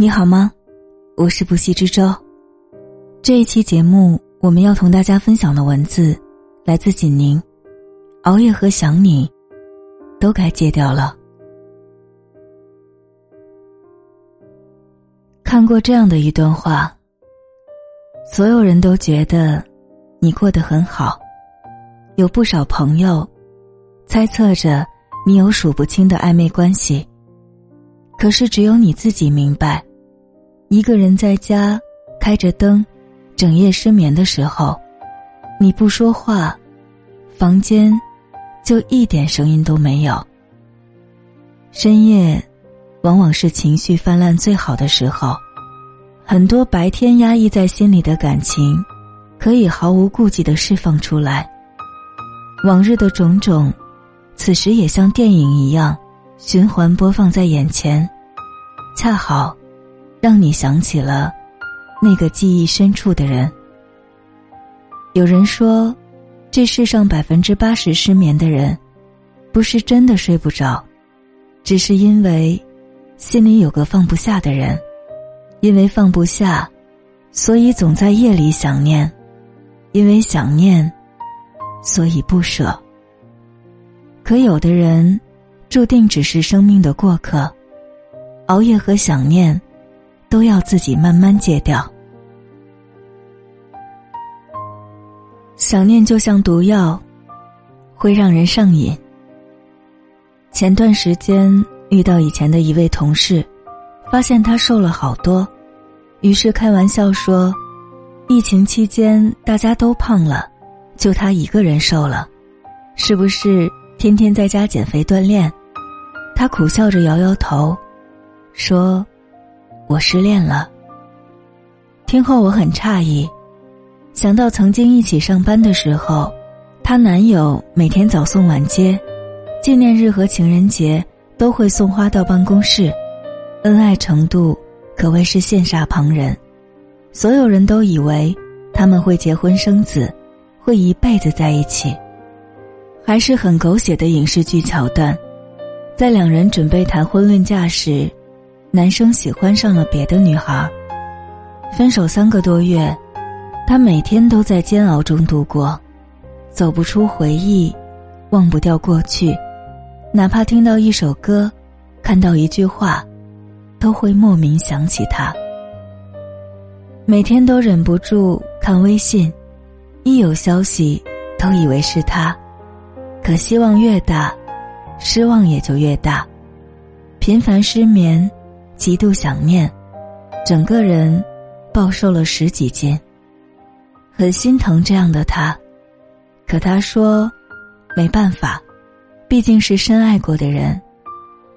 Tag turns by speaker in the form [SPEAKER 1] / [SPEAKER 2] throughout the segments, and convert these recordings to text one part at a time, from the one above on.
[SPEAKER 1] 你好吗？我是不息之舟。这一期节目，我们要同大家分享的文字来自锦宁。熬夜和想你，都该戒掉了。看过这样的一段话：所有人都觉得你过得很好，有不少朋友猜测着你有数不清的暧昧关系。可是只有你自己明白。一个人在家开着灯，整夜失眠的时候，你不说话，房间就一点声音都没有。深夜，往往是情绪泛滥最好的时候，很多白天压抑在心里的感情，可以毫无顾忌的释放出来。往日的种种，此时也像电影一样循环播放在眼前，恰好。让你想起了那个记忆深处的人。有人说，这世上百分之八十失眠的人，不是真的睡不着，只是因为心里有个放不下的人，因为放不下，所以总在夜里想念，因为想念，所以不舍。可有的人，注定只是生命的过客，熬夜和想念。都要自己慢慢戒掉。想念就像毒药，会让人上瘾。前段时间遇到以前的一位同事，发现他瘦了好多，于是开玩笑说：“疫情期间大家都胖了，就他一个人瘦了，是不是天天在家减肥锻炼？”他苦笑着摇摇头，说。我失恋了。听后我很诧异，想到曾经一起上班的时候，她男友每天早送晚接，纪念日和情人节都会送花到办公室，恩爱程度可谓是羡煞旁人。所有人都以为他们会结婚生子，会一辈子在一起，还是很狗血的影视剧桥段。在两人准备谈婚论嫁时。男生喜欢上了别的女孩，分手三个多月，他每天都在煎熬中度过，走不出回忆，忘不掉过去，哪怕听到一首歌，看到一句话，都会莫名想起他。每天都忍不住看微信，一有消息都以为是他，可希望越大，失望也就越大，频繁失眠。极度想念，整个人暴瘦了十几斤。很心疼这样的他，可他说没办法，毕竟是深爱过的人，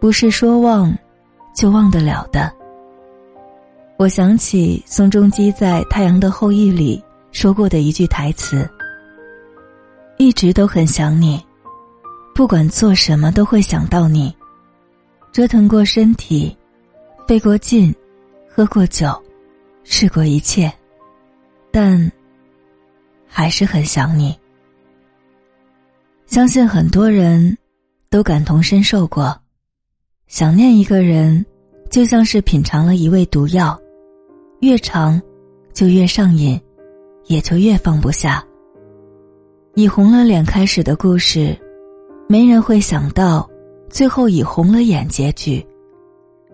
[SPEAKER 1] 不是说忘就忘得了的。我想起宋仲基在《太阳的后裔》里说过的一句台词：“一直都很想你，不管做什么都会想到你，折腾过身体。”背过劲，喝过酒，试过一切，但还是很想你。相信很多人都感同身受过，想念一个人，就像是品尝了一味毒药，越长就越上瘾，也就越放不下。以红了脸开始的故事，没人会想到最后以红了眼结局。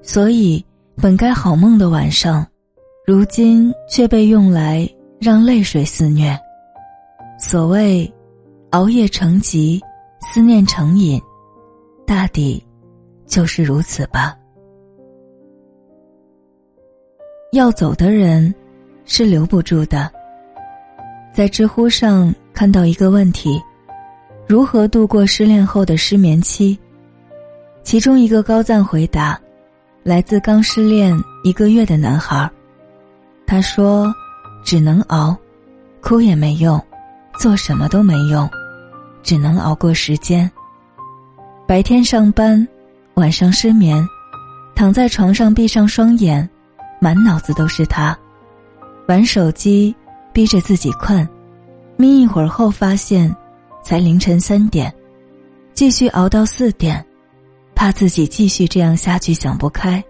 [SPEAKER 1] 所以，本该好梦的晚上，如今却被用来让泪水肆虐。所谓熬夜成疾，思念成瘾，大抵就是如此吧。要走的人是留不住的。在知乎上看到一个问题：如何度过失恋后的失眠期？其中一个高赞回答。来自刚失恋一个月的男孩，他说：“只能熬，哭也没用，做什么都没用，只能熬过时间。白天上班，晚上失眠，躺在床上闭上双眼，满脑子都是他。玩手机，逼着自己困，眯一会儿后发现，才凌晨三点，继续熬到四点。”怕自己继续这样下去想不开，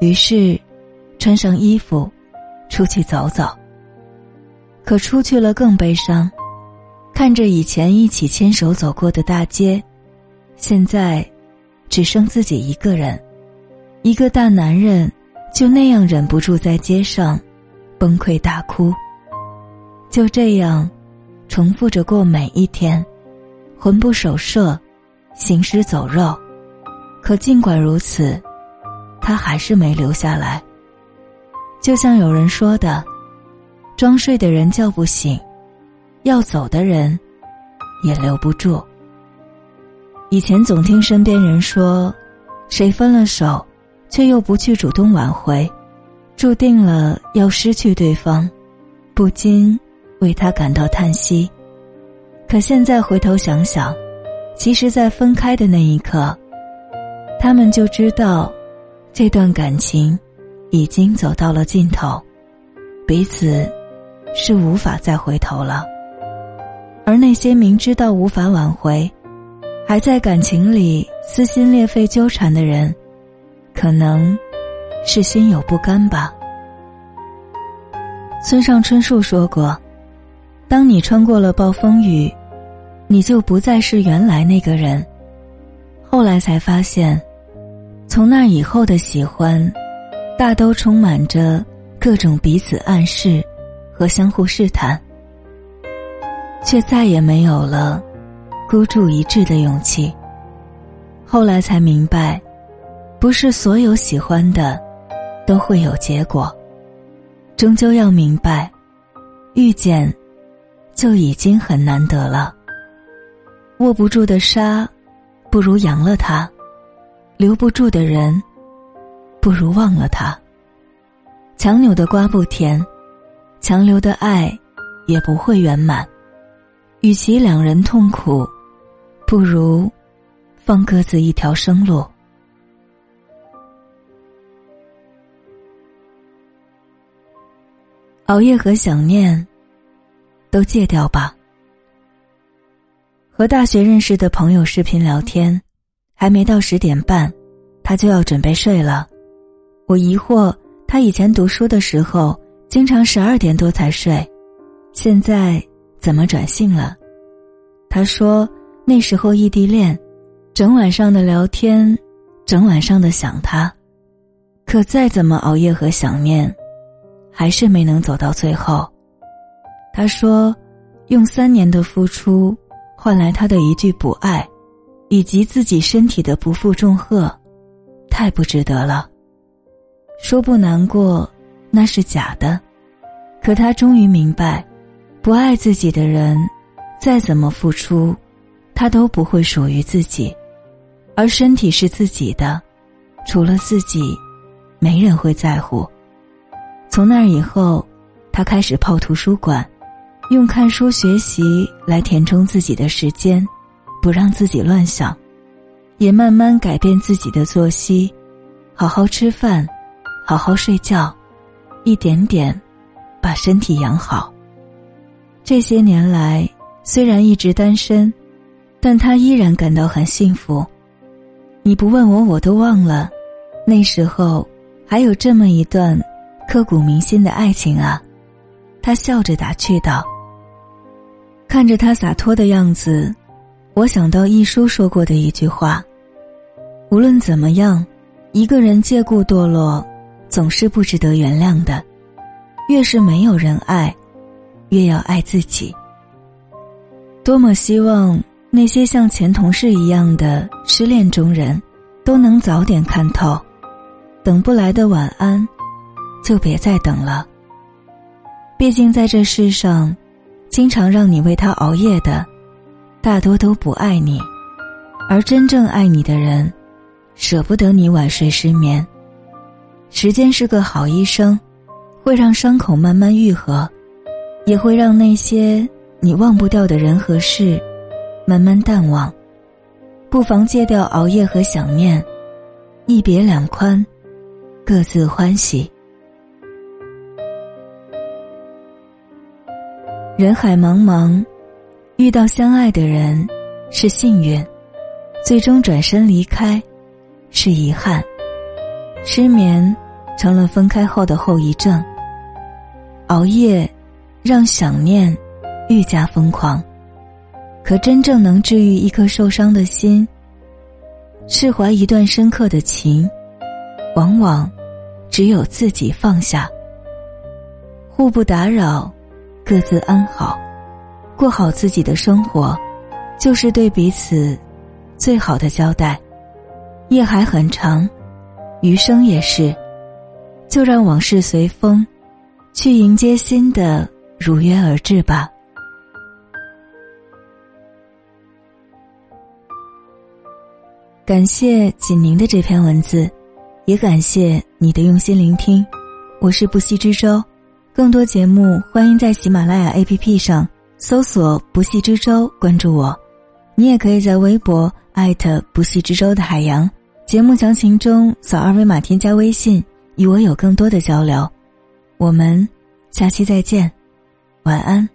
[SPEAKER 1] 于是，穿上衣服，出去走走。可出去了更悲伤，看着以前一起牵手走过的大街，现在只剩自己一个人，一个大男人就那样忍不住在街上崩溃大哭。就这样，重复着过每一天，魂不守舍，行尸走肉。可尽管如此，他还是没留下来。就像有人说的。装睡的人叫不醒，要走的人也留不住。以前总听身边人说，谁分了手，却又不去主动挽回，注定了要失去对方，不禁为他感到叹息。可现在回头想想，其实，在分开的那一刻，他们就知道，这段感情已经走到了尽头，彼此。是无法再回头了，而那些明知道无法挽回，还在感情里撕心裂肺纠缠的人，可能是心有不甘吧。村上春树说过：“当你穿过了暴风雨，你就不再是原来那个人。”后来才发现，从那以后的喜欢，大都充满着各种彼此暗示。和相互试探，却再也没有了孤注一掷的勇气。后来才明白，不是所有喜欢的都会有结果，终究要明白，遇见就已经很难得了。握不住的沙，不如扬了它；留不住的人，不如忘了他。强扭的瓜不甜。强留的爱，也不会圆满。与其两人痛苦，不如放各自一条生路。熬夜和想念，都戒掉吧。和大学认识的朋友视频聊天，还没到十点半，他就要准备睡了。我疑惑，他以前读书的时候。经常十二点多才睡，现在怎么转性了？他说那时候异地恋，整晚上的聊天，整晚上的想他，可再怎么熬夜和想念，还是没能走到最后。他说，用三年的付出换来他的一句不爱，以及自己身体的不负重荷，太不值得了。说不难过。那是假的，可他终于明白，不爱自己的人，再怎么付出，他都不会属于自己，而身体是自己的，除了自己，没人会在乎。从那以后，他开始泡图书馆，用看书学习来填充自己的时间，不让自己乱想，也慢慢改变自己的作息，好好吃饭，好好睡觉。一点点，把身体养好。这些年来，虽然一直单身，但他依然感到很幸福。你不问我，我都忘了，那时候还有这么一段刻骨铭心的爱情啊！他笑着打趣道。看着他洒脱的样子，我想到一书说过的一句话：无论怎么样，一个人借故堕落。总是不值得原谅的，越是没有人爱，越要爱自己。多么希望那些像前同事一样的失恋中人，都能早点看透，等不来的晚安，就别再等了。毕竟在这世上，经常让你为他熬夜的，大多都不爱你，而真正爱你的人，舍不得你晚睡失眠。时间是个好医生，会让伤口慢慢愈合，也会让那些你忘不掉的人和事慢慢淡忘。不妨戒掉熬夜和想念，一别两宽，各自欢喜。人海茫茫，遇到相爱的人是幸运，最终转身离开是遗憾。失眠。成了分开后的后遗症。熬夜，让想念愈加疯狂。可真正能治愈一颗受伤的心，释怀一段深刻的情，往往只有自己放下。互不打扰，各自安好，过好自己的生活，就是对彼此最好的交代。夜还很长，余生也是，就让往事随风，去迎接新的如约而至吧。感谢锦宁的这篇文字，也感谢你的用心聆听。我是不息之舟，更多节目欢迎在喜马拉雅 APP 上搜索“不系之舟”，关注我。你也可以在微博艾特“不系之舟”的海洋。节目详情中扫二维码添加微信，与我有更多的交流。我们下期再见，晚安。